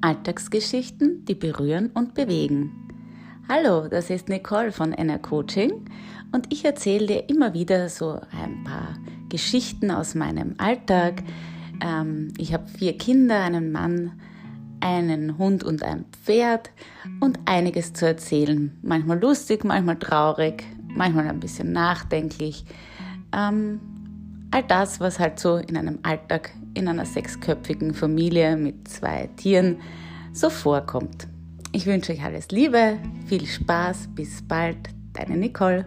Alltagsgeschichten, die berühren und bewegen. Hallo, das ist Nicole von NR Coaching und ich erzähle dir immer wieder so ein paar Geschichten aus meinem Alltag. Ähm, ich habe vier Kinder, einen Mann, einen Hund und ein Pferd und einiges zu erzählen. Manchmal lustig, manchmal traurig, manchmal ein bisschen nachdenklich. Ähm, all das, was halt so in einem Alltag in einer sechsköpfigen Familie mit zwei Tieren so vorkommt. Ich wünsche euch alles Liebe, viel Spaß, bis bald, deine Nicole.